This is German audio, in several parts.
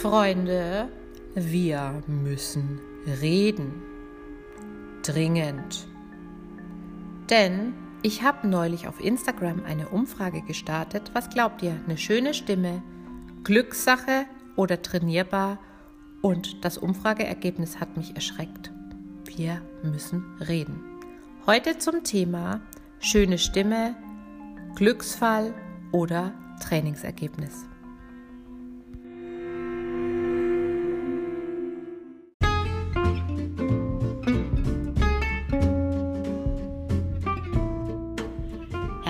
Freunde, wir müssen reden. Dringend. Denn ich habe neulich auf Instagram eine Umfrage gestartet. Was glaubt ihr? Eine schöne Stimme, Glückssache oder trainierbar? Und das Umfrageergebnis hat mich erschreckt. Wir müssen reden. Heute zum Thema schöne Stimme, Glücksfall oder Trainingsergebnis.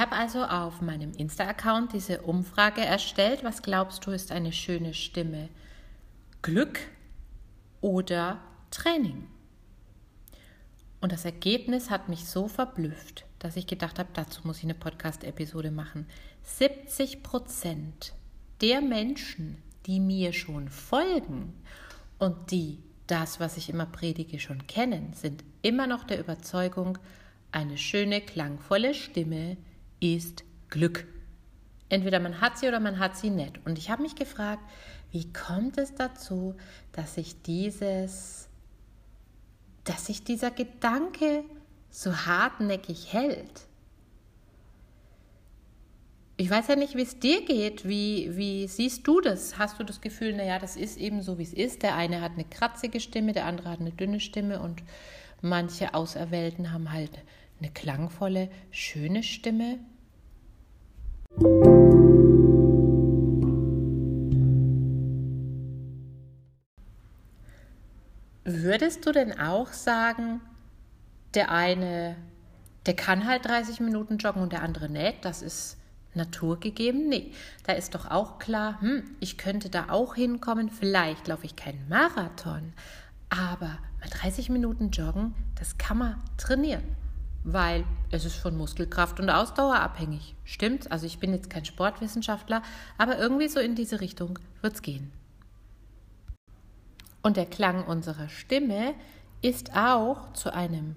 Habe also auf meinem Insta-Account diese Umfrage erstellt. Was glaubst du ist eine schöne Stimme? Glück oder Training? Und das Ergebnis hat mich so verblüfft, dass ich gedacht habe, dazu muss ich eine Podcast-Episode machen. 70 Prozent der Menschen, die mir schon folgen und die das, was ich immer predige, schon kennen, sind immer noch der Überzeugung, eine schöne, klangvolle Stimme ist Glück. Entweder man hat sie oder man hat sie nicht. Und ich habe mich gefragt, wie kommt es dazu, dass sich dieses, dass sich dieser Gedanke so hartnäckig hält? Ich weiß ja nicht, wie es dir geht. Wie, wie siehst du das? Hast du das Gefühl, naja, das ist eben so, wie es ist? Der eine hat eine kratzige Stimme, der andere hat eine dünne Stimme und manche Auserwählten haben halt eine klangvolle, schöne Stimme? Würdest du denn auch sagen, der eine, der kann halt 30 Minuten joggen und der andere nicht? Das ist naturgegeben? Nee, da ist doch auch klar, hm, ich könnte da auch hinkommen. Vielleicht laufe ich keinen Marathon, aber mal 30 Minuten joggen, das kann man trainieren weil es ist von Muskelkraft und Ausdauer abhängig. Stimmt? Also ich bin jetzt kein Sportwissenschaftler, aber irgendwie so in diese Richtung wird es gehen. Und der Klang unserer Stimme ist auch zu einem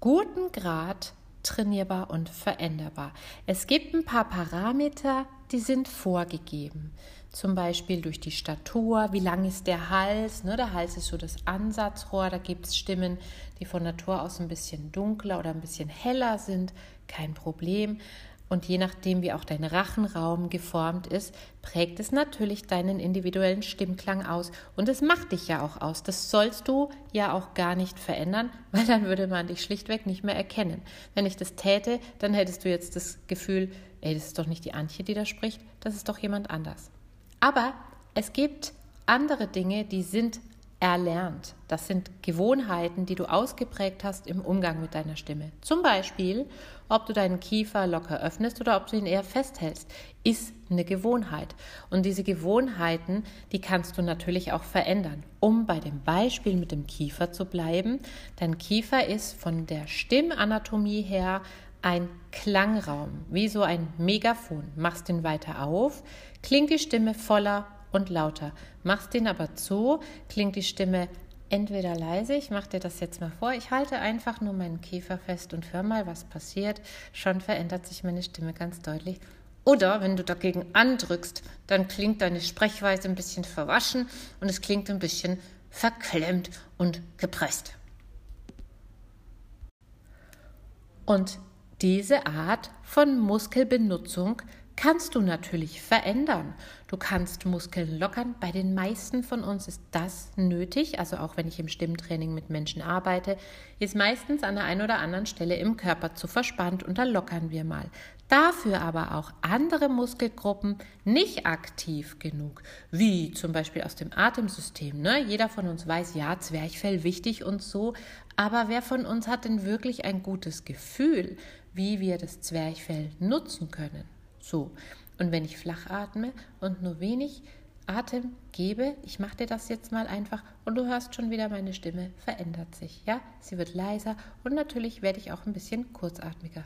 guten Grad trainierbar und veränderbar. Es gibt ein paar Parameter, die sind vorgegeben. Zum Beispiel durch die Statur, wie lang ist der Hals. Ne? Der Hals ist so das Ansatzrohr. Da gibt es Stimmen, die von Natur aus ein bisschen dunkler oder ein bisschen heller sind. Kein Problem. Und je nachdem, wie auch dein Rachenraum geformt ist, prägt es natürlich deinen individuellen Stimmklang aus. Und es macht dich ja auch aus. Das sollst du ja auch gar nicht verändern, weil dann würde man dich schlichtweg nicht mehr erkennen. Wenn ich das täte, dann hättest du jetzt das Gefühl, ey, das ist doch nicht die Antje, die da spricht, das ist doch jemand anders. Aber es gibt andere Dinge, die sind erlernt. Das sind Gewohnheiten, die du ausgeprägt hast im Umgang mit deiner Stimme. Zum Beispiel, ob du deinen Kiefer locker öffnest oder ob du ihn eher festhältst, ist eine Gewohnheit. Und diese Gewohnheiten, die kannst du natürlich auch verändern. Um bei dem Beispiel mit dem Kiefer zu bleiben, dein Kiefer ist von der Stimmanatomie her ein Klangraum, wie so ein Megafon. Machst den weiter auf, klingt die Stimme voller und lauter. Machst den aber zu, klingt die Stimme entweder leise, ich mache dir das jetzt mal vor, ich halte einfach nur meinen Kiefer fest und hör mal, was passiert. Schon verändert sich meine Stimme ganz deutlich. Oder wenn du dagegen andrückst, dann klingt deine Sprechweise ein bisschen verwaschen und es klingt ein bisschen verklemmt und gepresst. Und diese Art von Muskelbenutzung kannst du natürlich verändern. Du kannst Muskeln lockern. Bei den meisten von uns ist das nötig. Also auch wenn ich im Stimmtraining mit Menschen arbeite, ist meistens an der einen oder anderen Stelle im Körper zu verspannt und da lockern wir mal. Dafür aber auch andere Muskelgruppen nicht aktiv genug, wie zum Beispiel aus dem Atemsystem. Ne? Jeder von uns weiß, ja, Zwerchfell wichtig und so, aber wer von uns hat denn wirklich ein gutes Gefühl, wie wir das Zwerchfell nutzen können? So. Und wenn ich flach atme und nur wenig Atem gebe, ich mache dir das jetzt mal einfach und du hörst schon wieder, meine Stimme verändert sich. Ja, sie wird leiser und natürlich werde ich auch ein bisschen kurzatmiger.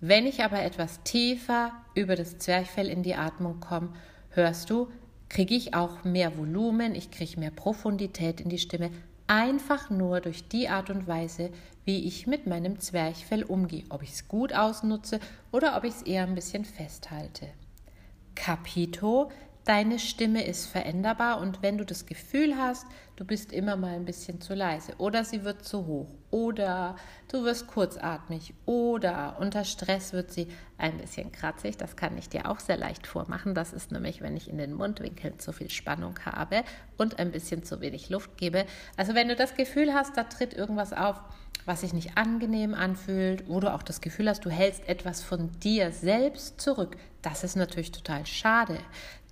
Wenn ich aber etwas tiefer über das Zwerchfell in die Atmung komme, hörst du, kriege ich auch mehr Volumen, ich kriege mehr Profundität in die Stimme, einfach nur durch die Art und Weise, wie ich mit meinem Zwerchfell umgehe, ob ich es gut ausnutze oder ob ich es eher ein bisschen festhalte. Capito deine Stimme ist veränderbar und wenn du das Gefühl hast, du bist immer mal ein bisschen zu leise oder sie wird zu hoch oder du wirst kurzatmig oder unter Stress wird sie ein bisschen kratzig, das kann ich dir auch sehr leicht vormachen. Das ist nämlich, wenn ich in den Mundwinkeln zu viel Spannung habe und ein bisschen zu wenig Luft gebe. Also wenn du das Gefühl hast, da tritt irgendwas auf, was sich nicht angenehm anfühlt, wo du auch das Gefühl hast, du hältst etwas von dir selbst zurück, das ist natürlich total schade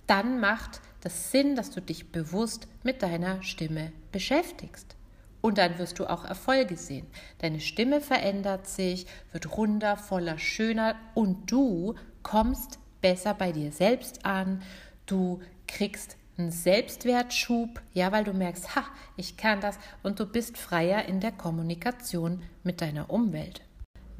dann macht das Sinn, dass du dich bewusst mit deiner Stimme beschäftigst. Und dann wirst du auch Erfolge sehen. Deine Stimme verändert sich, wird runder, voller, schöner und du kommst besser bei dir selbst an. Du kriegst einen Selbstwertschub, ja, weil du merkst, ha, ich kann das und du bist freier in der Kommunikation mit deiner Umwelt.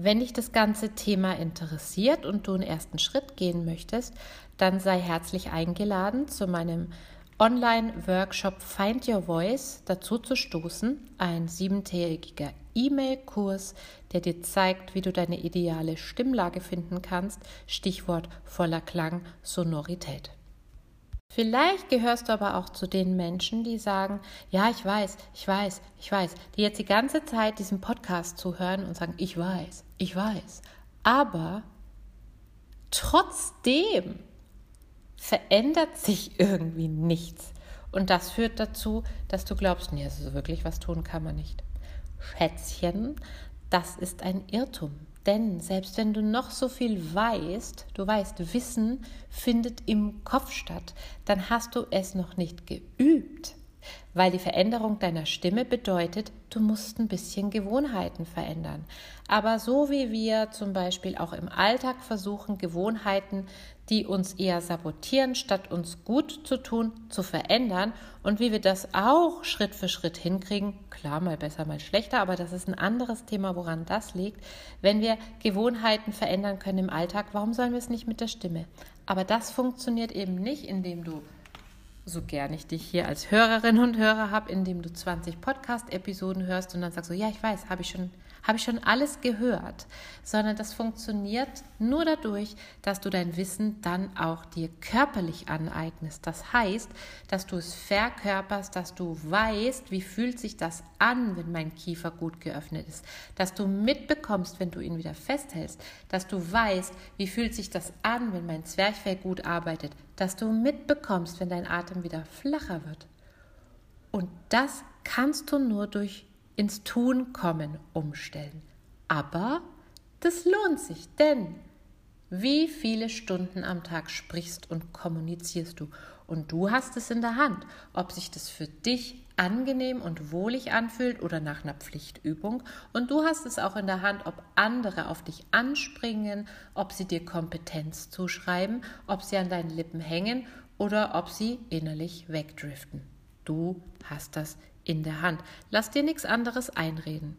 Wenn dich das ganze Thema interessiert und du einen ersten Schritt gehen möchtest, dann sei herzlich eingeladen, zu meinem Online-Workshop Find Your Voice dazu zu stoßen, ein siebentägiger E-Mail-Kurs, der dir zeigt, wie du deine ideale Stimmlage finden kannst, Stichwort voller Klang, Sonorität. Vielleicht gehörst du aber auch zu den Menschen, die sagen, ja, ich weiß, ich weiß, ich weiß, die jetzt die ganze Zeit diesen Podcast zuhören und sagen, ich weiß, ich weiß. Aber trotzdem verändert sich irgendwie nichts. Und das führt dazu, dass du glaubst, nee, also wirklich was tun kann man nicht. Schätzchen, das ist ein Irrtum. Denn selbst wenn du noch so viel weißt, du weißt, Wissen findet im Kopf statt, dann hast du es noch nicht geübt. Weil die Veränderung deiner Stimme bedeutet, du musst ein bisschen Gewohnheiten verändern. Aber so wie wir zum Beispiel auch im Alltag versuchen, Gewohnheiten die uns eher sabotieren, statt uns gut zu tun, zu verändern. Und wie wir das auch Schritt für Schritt hinkriegen, klar, mal besser, mal schlechter, aber das ist ein anderes Thema, woran das liegt. Wenn wir Gewohnheiten verändern können im Alltag, warum sollen wir es nicht mit der Stimme? Aber das funktioniert eben nicht, indem du so gern ich dich hier als Hörerin und Hörer habe, indem du 20 Podcast-Episoden hörst und dann sagst du, ja, ich weiß, habe ich schon habe ich schon alles gehört, sondern das funktioniert nur dadurch, dass du dein Wissen dann auch dir körperlich aneignest. Das heißt, dass du es verkörperst, dass du weißt, wie fühlt sich das an, wenn mein Kiefer gut geöffnet ist, dass du mitbekommst, wenn du ihn wieder festhältst, dass du weißt, wie fühlt sich das an, wenn mein Zwerchfell gut arbeitet, dass du mitbekommst, wenn dein Atem wieder flacher wird. Und das kannst du nur durch ins Tun kommen umstellen. Aber das lohnt sich, denn wie viele Stunden am Tag sprichst und kommunizierst du? Und du hast es in der Hand, ob sich das für dich angenehm und wohlig anfühlt oder nach einer Pflichtübung. Und du hast es auch in der Hand, ob andere auf dich anspringen, ob sie dir Kompetenz zuschreiben, ob sie an deinen Lippen hängen oder ob sie innerlich wegdriften. Du hast das in der Hand. Lass dir nichts anderes einreden.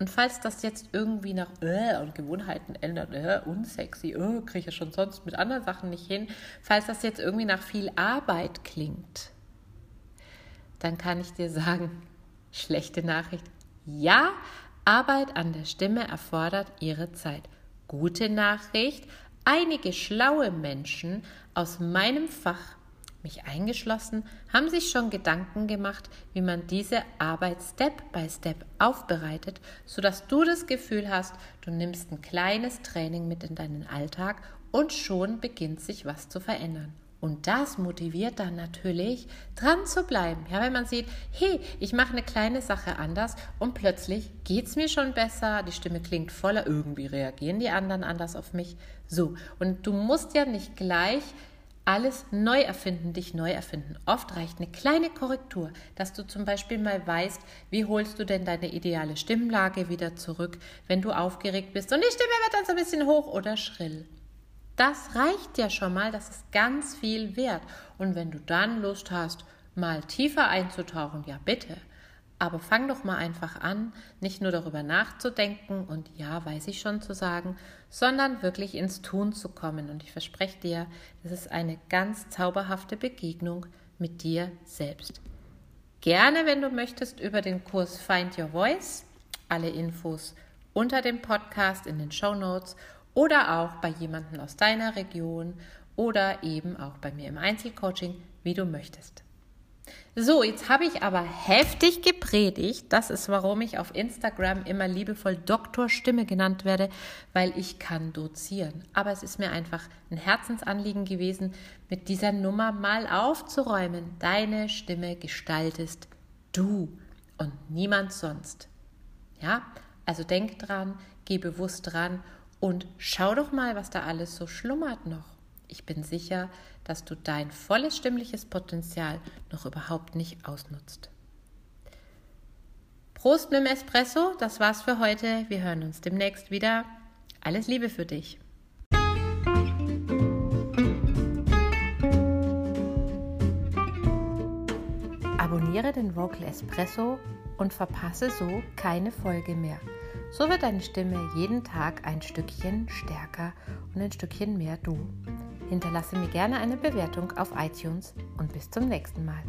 Und falls das jetzt irgendwie nach äh, und Gewohnheiten ändert, äh, unsexy, äh, kriege ich ja schon sonst mit anderen Sachen nicht hin, falls das jetzt irgendwie nach viel Arbeit klingt, dann kann ich dir sagen, schlechte Nachricht, ja, Arbeit an der Stimme erfordert ihre Zeit. Gute Nachricht, einige schlaue Menschen aus meinem Fach mich eingeschlossen, haben sich schon Gedanken gemacht, wie man diese Arbeit Step by Step aufbereitet, sodass du das Gefühl hast, du nimmst ein kleines Training mit in deinen Alltag und schon beginnt sich was zu verändern. Und das motiviert dann natürlich, dran zu bleiben. Ja, wenn man sieht, hey, ich mache eine kleine Sache anders und plötzlich geht es mir schon besser, die Stimme klingt voller, irgendwie reagieren die anderen anders auf mich. So, und du musst ja nicht gleich alles neu erfinden, dich neu erfinden. Oft reicht eine kleine Korrektur, dass du zum Beispiel mal weißt, wie holst du denn deine ideale Stimmlage wieder zurück, wenn du aufgeregt bist und die Stimme wird dann so ein bisschen hoch oder schrill. Das reicht ja schon mal, das ist ganz viel wert. Und wenn du dann Lust hast, mal tiefer einzutauchen, ja bitte. Aber fang doch mal einfach an, nicht nur darüber nachzudenken und ja, weiß ich schon zu sagen, sondern wirklich ins Tun zu kommen. Und ich verspreche dir, das ist eine ganz zauberhafte Begegnung mit dir selbst. Gerne, wenn du möchtest, über den Kurs Find Your Voice. Alle Infos unter dem Podcast in den Show Notes oder auch bei jemandem aus deiner Region oder eben auch bei mir im Einzelcoaching, wie du möchtest. So, jetzt habe ich aber heftig gepredigt. Das ist, warum ich auf Instagram immer liebevoll Doktorstimme genannt werde, weil ich kann dozieren. Aber es ist mir einfach ein Herzensanliegen gewesen, mit dieser Nummer mal aufzuräumen. Deine Stimme gestaltest du und niemand sonst. Ja, also denk dran, geh bewusst dran und schau doch mal, was da alles so schlummert noch. Ich bin sicher, dass du dein volles stimmliches Potenzial noch überhaupt nicht ausnutzt. Prost mit dem Espresso, das war's für heute. Wir hören uns demnächst wieder. Alles Liebe für dich. Abonniere den Vocal Espresso und verpasse so keine Folge mehr. So wird deine Stimme jeden Tag ein Stückchen stärker und ein Stückchen mehr du. Hinterlasse mir gerne eine Bewertung auf iTunes und bis zum nächsten Mal.